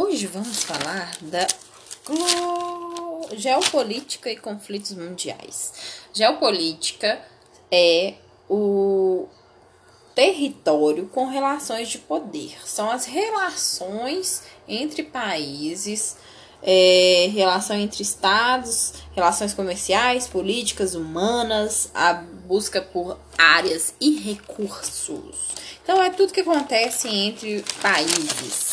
Hoje vamos falar da geopolítica e conflitos mundiais. Geopolítica é o território com relações de poder. São as relações entre países, é, relação entre estados, relações comerciais, políticas, humanas, a busca por áreas e recursos. Então é tudo que acontece entre países.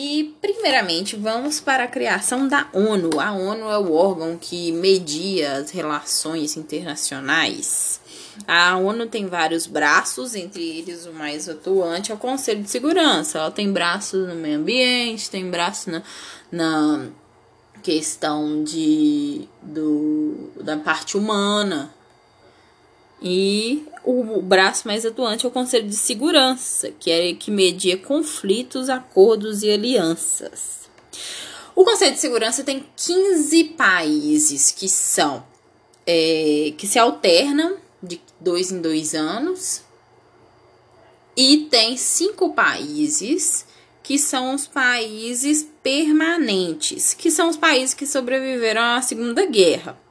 E, primeiramente, vamos para a criação da ONU. A ONU é o órgão que media as relações internacionais. A ONU tem vários braços, entre eles o mais atuante é o Conselho de Segurança. Ela tem braços no meio ambiente, tem braço na, na questão de, do, da parte humana. E o braço mais atuante é o Conselho de Segurança, que é que media conflitos, acordos e alianças. O Conselho de Segurança tem 15 países que são é, que se alternam de dois em dois anos e tem cinco países que são os países permanentes, que são os países que sobreviveram à Segunda Guerra.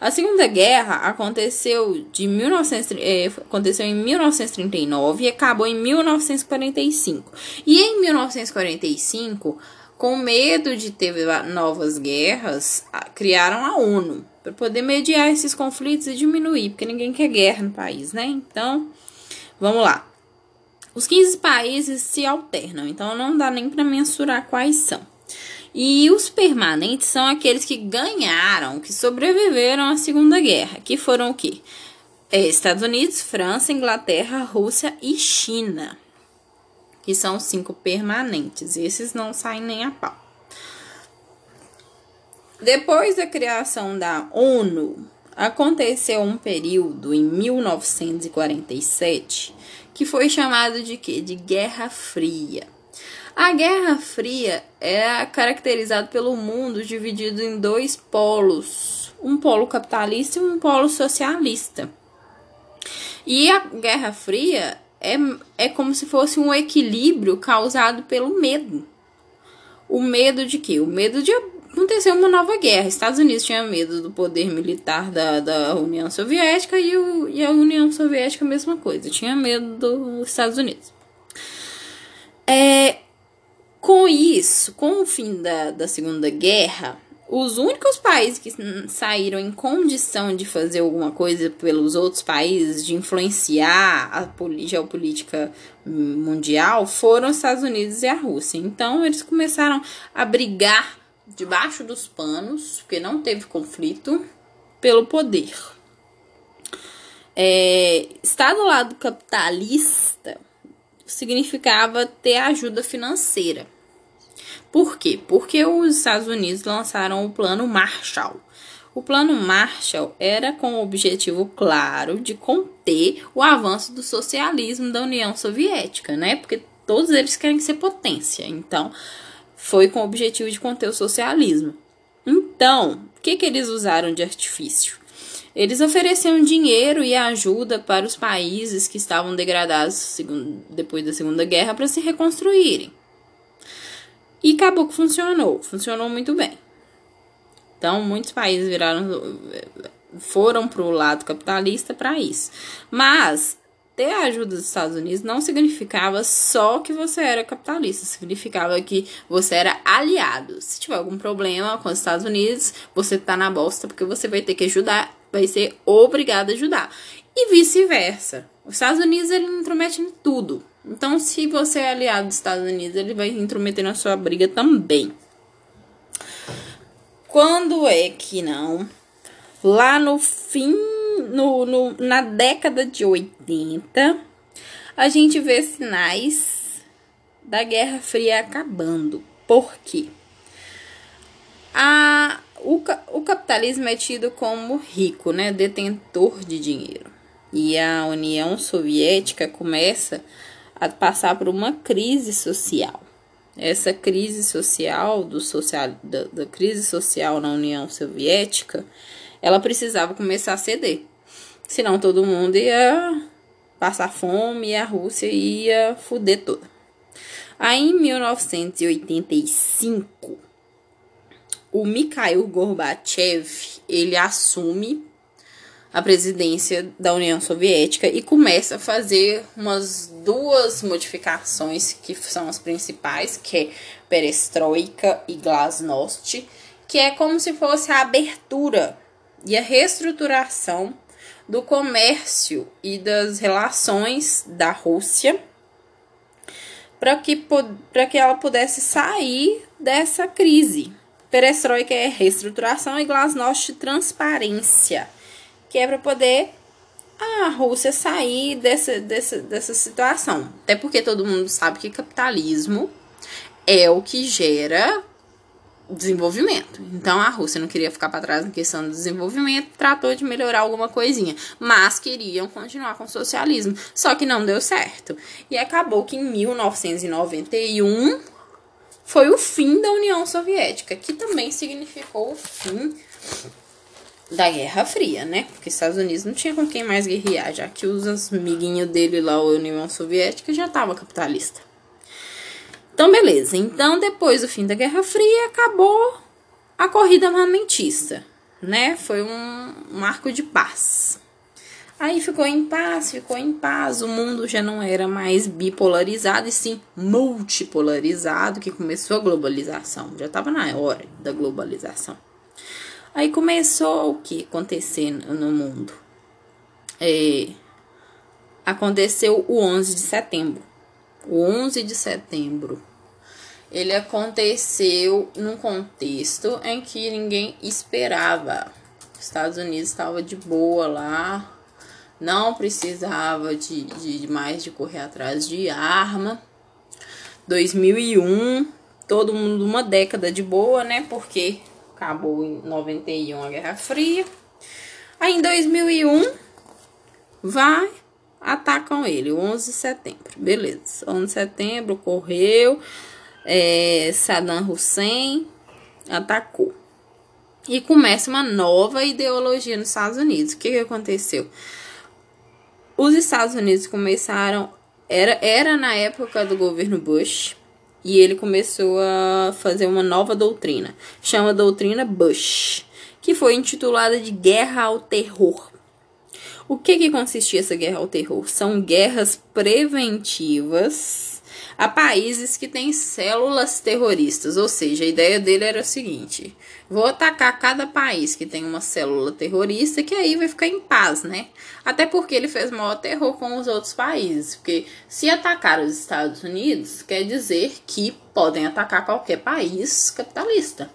A Segunda Guerra aconteceu, de 1900, é, aconteceu em 1939 e acabou em 1945. E em 1945, com medo de ter novas guerras, criaram a ONU para poder mediar esses conflitos e diminuir, porque ninguém quer guerra no país, né? Então, vamos lá. Os 15 países se alternam, então não dá nem para mensurar quais são. E os permanentes são aqueles que ganharam, que sobreviveram à Segunda Guerra, que foram o quê? É, Estados Unidos, França, Inglaterra, Rússia e China, que são cinco permanentes. Esses não saem nem a pau. Depois da criação da ONU, aconteceu um período em 1947 que foi chamado de quê? De Guerra Fria. A Guerra Fria é caracterizada pelo mundo dividido em dois polos, um polo capitalista e um polo socialista. E a Guerra Fria é, é como se fosse um equilíbrio causado pelo medo. O medo de quê? O medo de acontecer uma nova guerra. Estados Unidos tinha medo do poder militar da, da União Soviética e, o, e a União Soviética a mesma coisa. Tinha medo dos Estados Unidos. É, com isso, com o fim da, da Segunda Guerra, os únicos países que saíram em condição de fazer alguma coisa pelos outros países, de influenciar a geopolítica mundial, foram os Estados Unidos e a Rússia. Então, eles começaram a brigar debaixo dos panos, porque não teve conflito, pelo poder. É, estar do lado capitalista significava ter ajuda financeira. Por quê? Porque os Estados Unidos lançaram o Plano Marshall. O Plano Marshall era com o objetivo claro de conter o avanço do socialismo da União Soviética, né? Porque todos eles querem ser potência. Então, foi com o objetivo de conter o socialismo. Então, o que, que eles usaram de artifício? Eles ofereciam dinheiro e ajuda para os países que estavam degradados depois da Segunda Guerra para se reconstruírem. E acabou que funcionou, funcionou muito bem. Então, muitos países viraram foram para o lado capitalista para isso. Mas ter a ajuda dos Estados Unidos não significava só que você era capitalista, significava que você era aliado. Se tiver algum problema com os Estados Unidos, você tá na bosta porque você vai ter que ajudar, vai ser obrigado a ajudar. E vice-versa. Os Estados Unidos ele intromete em tudo. Então, se você é aliado dos Estados Unidos, ele vai intrometer na sua briga também. Quando é que não? Lá no fim, no, no, na década de 80, a gente vê sinais da Guerra Fria acabando. Por quê? A, o, o capitalismo é tido como rico, né? Detentor de dinheiro. E a União Soviética começa a passar por uma crise social. Essa crise social do social da, da crise social na União Soviética, ela precisava começar a ceder. Senão todo mundo ia passar fome e a Rússia ia fuder toda. Aí em 1985, o Mikhail Gorbachev, ele assume a presidência da União Soviética e começa a fazer umas duas modificações que são as principais, que é perestroika e glasnost, que é como se fosse a abertura e a reestruturação do comércio e das relações da Rússia para que, que ela pudesse sair dessa crise. Perestroika é reestruturação e glasnost transparência, que é para poder a Rússia sair dessa, dessa, dessa situação. Até porque todo mundo sabe que capitalismo é o que gera desenvolvimento. Então a Rússia não queria ficar para trás na questão do desenvolvimento, tratou de melhorar alguma coisinha, mas queriam continuar com o socialismo, só que não deu certo. E acabou que em 1991 foi o fim da União Soviética, que também significou o fim da Guerra Fria, né? Porque os Estados Unidos não tinha com quem mais guerrear, já que os amiguinhos dele lá, a União Soviética, já estava capitalista. Então, beleza. Então, depois do fim da Guerra Fria, acabou a corrida armamentista, né? Foi um marco de paz. Aí ficou em paz, ficou em paz. O mundo já não era mais bipolarizado, e sim multipolarizado, que começou a globalização. Já estava na hora da globalização. Aí começou o que acontecer no mundo? É, aconteceu o 11 de setembro o 11 de setembro, ele aconteceu num contexto em que ninguém esperava. Os Estados Unidos estava de boa lá, não precisava de, de mais de correr atrás de arma. 2001, todo mundo uma década de boa, né? Porque acabou em 91 a Guerra Fria. Aí em 2001 vai atacam ele, 11 de setembro. Beleza, 11 de setembro correu, é, Saddam Hussein atacou. E começa uma nova ideologia nos Estados Unidos. O que, que aconteceu? Os Estados Unidos começaram. Era, era na época do governo Bush. E ele começou a fazer uma nova doutrina. Chama doutrina Bush. Que foi intitulada de Guerra ao Terror. O que, que consistia essa guerra ao terror? São guerras preventivas a países que têm células terroristas. Ou seja, a ideia dele era o seguinte: vou atacar cada país que tem uma célula terrorista, que aí vai ficar em paz, né? Até porque ele fez maior terror com os outros países. Porque se atacar os Estados Unidos, quer dizer que podem atacar qualquer país capitalista.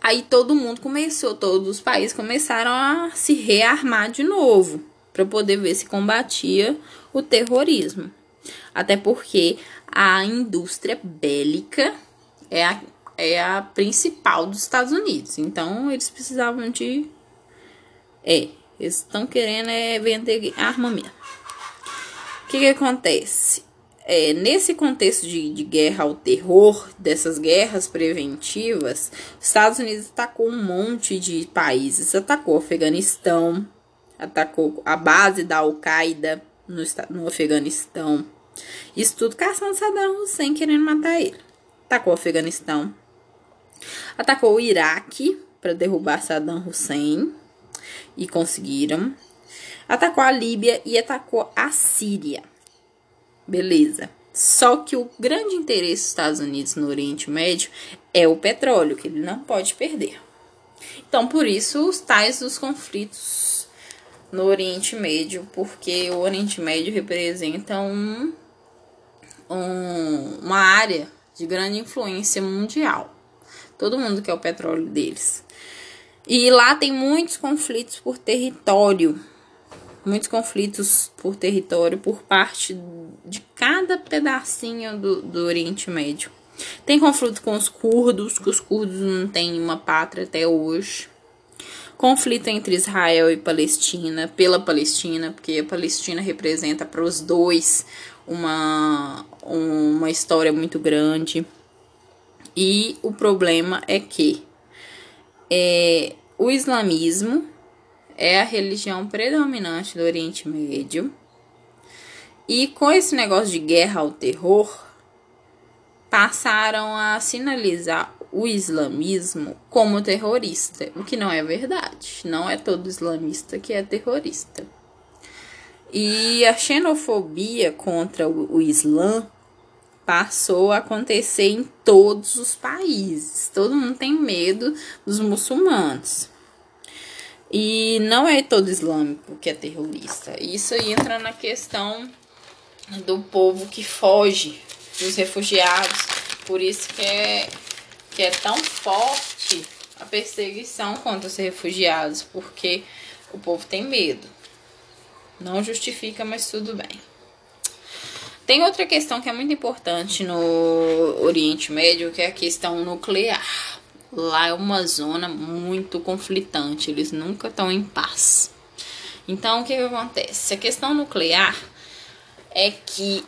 Aí todo mundo começou, todos os países começaram a se rearmar de novo para poder ver se combatia o terrorismo. Até porque a indústria bélica é a, é a principal dos Estados Unidos. Então eles precisavam de. É, eles estão querendo é vender arma mesmo. O que, que acontece? é, nesse contexto de, de, guerra ao terror, dessas guerras preventivas, os Estados Unidos atacou um monte de países. Atacou o Afeganistão, atacou a base da Al-Qaeda no, no Afeganistão. Isso tudo caçando Saddam Hussein, querendo matar ele. Atacou o Afeganistão. Atacou o Iraque para derrubar Saddam Hussein. E conseguiram. Atacou a Líbia e atacou a Síria. Beleza. Só que o grande interesse dos Estados Unidos no Oriente Médio é o petróleo, que ele não pode perder. Então, por isso, os tais dos conflitos no Oriente Médio, porque o Oriente Médio representa um, um, uma área de grande influência mundial. Todo mundo quer o petróleo deles. E lá tem muitos conflitos por território muitos conflitos por território por parte de cada pedacinho do, do Oriente Médio. Tem conflito com os curdos, que os curdos não têm uma pátria até hoje. Conflito entre Israel e Palestina, pela Palestina, porque a Palestina representa para os dois uma, uma história muito grande. E o problema é que é, o islamismo é a religião predominante do Oriente Médio. E com esse negócio de guerra ao terror, passaram a sinalizar o islamismo como terrorista, o que não é verdade. Não é todo islamista que é terrorista. E a xenofobia contra o Islã passou a acontecer em todos os países. Todo mundo tem medo dos muçulmanos. E não é todo islâmico que é terrorista. Isso aí entra na questão do povo que foge, dos refugiados. Por isso que é, que é tão forte a perseguição contra os refugiados, porque o povo tem medo. Não justifica, mas tudo bem. Tem outra questão que é muito importante no Oriente Médio, que é a questão nuclear. Lá é uma zona muito conflitante, eles nunca estão em paz. Então, o que, que acontece? A questão nuclear é que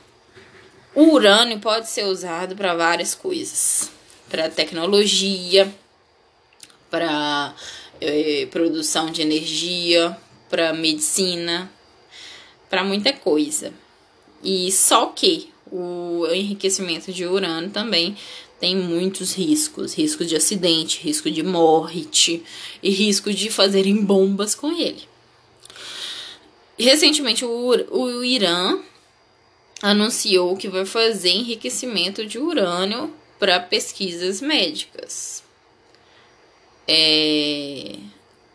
o urânio pode ser usado para várias coisas: para tecnologia, para eh, produção de energia, para medicina, para muita coisa. E só que o enriquecimento de urânio também tem muitos riscos, risco de acidente, risco de morte e risco de fazerem bombas com ele. Recentemente o, o Irã anunciou que vai fazer enriquecimento de urânio para pesquisas médicas. É,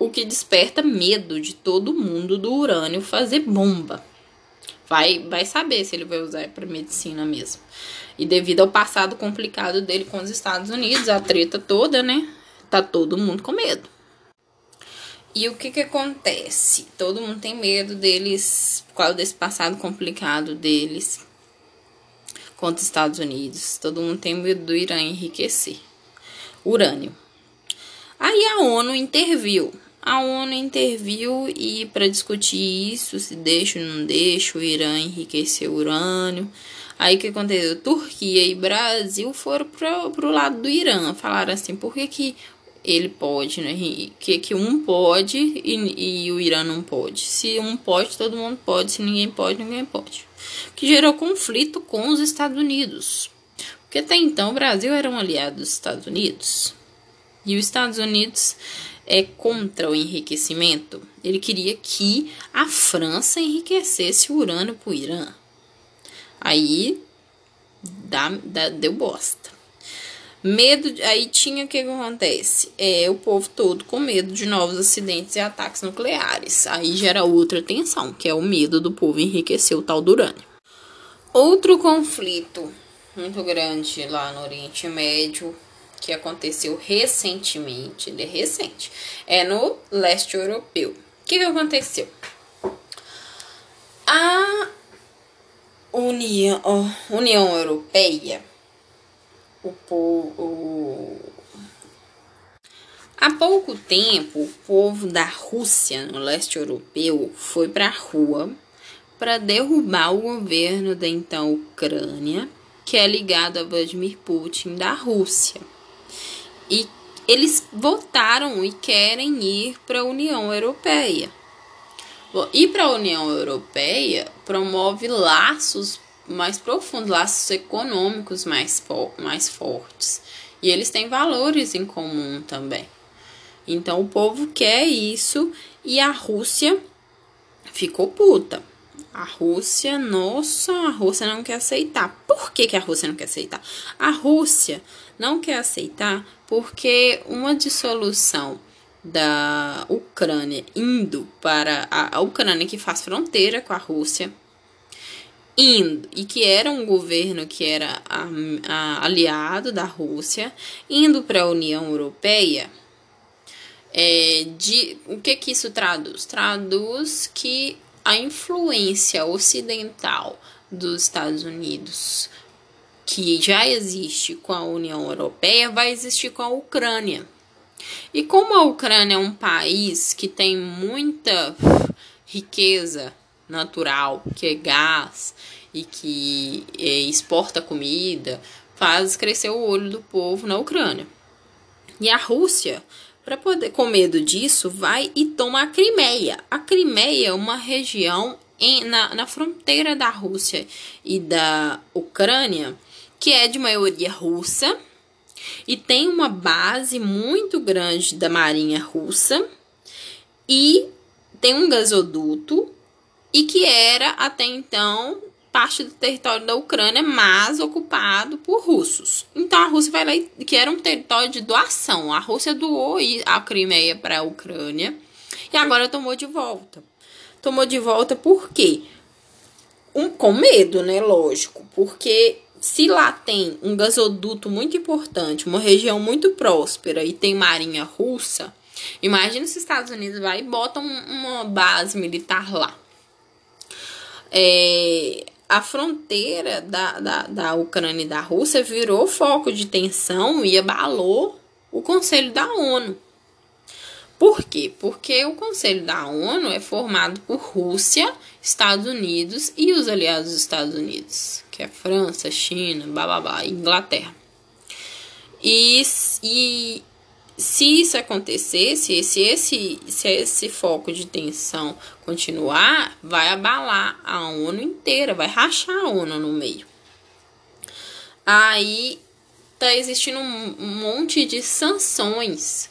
o que desperta medo de todo mundo do urânio fazer bomba. Vai, vai saber se ele vai usar para medicina mesmo. E devido ao passado complicado dele com os Estados Unidos, a treta toda, né? Tá todo mundo com medo. E o que que acontece? Todo mundo tem medo deles, por causa desse passado complicado deles contra os Estados Unidos. Todo mundo tem medo do Irã enriquecer. Urânio. Aí a ONU interviu a ONU interviu e para discutir isso, se deixa ou não deixa o Irã enriquecer urânio. Aí o que aconteceu? Turquia e Brasil foram para o lado do Irã. Falaram assim, por que, que ele pode, né? Que, que um pode e, e o Irã não pode. Se um pode, todo mundo pode. Se ninguém pode, ninguém pode. Que gerou conflito com os Estados Unidos. Porque até então o Brasil era um aliado dos Estados Unidos. E os Estados Unidos é contra o enriquecimento. Ele queria que a França enriquecesse o urânio para o Irã. Aí dá, dá, deu bosta. Medo, aí tinha o que acontece? É o povo todo com medo de novos acidentes e ataques nucleares. Aí gera outra tensão, que é o medo do povo enriquecer o tal do urânio. Outro conflito muito grande lá no Oriente Médio que aconteceu recentemente, ele é recente, é no leste europeu. O que, que aconteceu? A União, União Europeia, o. Há pouco tempo, o povo da Rússia, no leste europeu, foi para a rua para derrubar o governo da então Ucrânia, que é ligado a Vladimir Putin da Rússia. E eles votaram e querem ir para a União Europeia. Ir para a União Europeia promove laços mais profundos, laços econômicos mais, mais fortes. E eles têm valores em comum também. Então o povo quer isso e a Rússia ficou puta. A Rússia, nossa, a Rússia não quer aceitar. Por que, que a Rússia não quer aceitar? A Rússia não quer aceitar porque uma dissolução da Ucrânia indo para a, a Ucrânia que faz fronteira com a Rússia indo e que era um governo que era a, a, aliado da Rússia indo para a União Europeia é, de o que que isso traduz traduz que a influência ocidental dos Estados Unidos, que já existe com a União Europeia, vai existir com a Ucrânia. E como a Ucrânia é um país que tem muita riqueza natural, que é gás e que é, exporta comida, faz crescer o olho do povo na Ucrânia. E a Rússia para poder, com medo disso, vai e toma a Crimeia. A Crimeia é uma região em, na, na fronteira da Rússia e da Ucrânia que é de maioria russa e tem uma base muito grande da Marinha Russa e tem um gasoduto e que era até então parte do território da Ucrânia, mas ocupado por russos. Então a Rússia vai lá e que era um território de doação. A Rússia doou a Crimeia para a Ucrânia e agora tomou de volta. Tomou de volta por quê? Um, com medo, né? Lógico, porque se lá tem um gasoduto muito importante, uma região muito próspera e tem marinha russa, imagina se os Estados Unidos vai e bota uma base militar lá. É, a fronteira da, da, da Ucrânia e da Rússia virou foco de tensão e abalou o Conselho da ONU. Por quê? Porque o Conselho da ONU é formado por Rússia, Estados Unidos e os aliados dos Estados Unidos que é França, China, bababá, Inglaterra. E, e se isso acontecesse, se esse, se esse foco de tensão continuar, vai abalar a ONU inteira, vai rachar a ONU no meio. Aí tá existindo um monte de sanções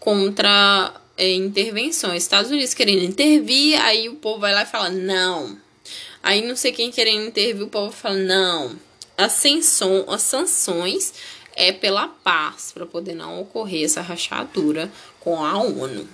contra é, intervenções. Estados Unidos querendo intervir, aí o povo vai lá e fala: não, Aí não sei quem querendo intervir, o povo fala: não, as sanções é pela paz, para poder não ocorrer essa rachadura com a ONU.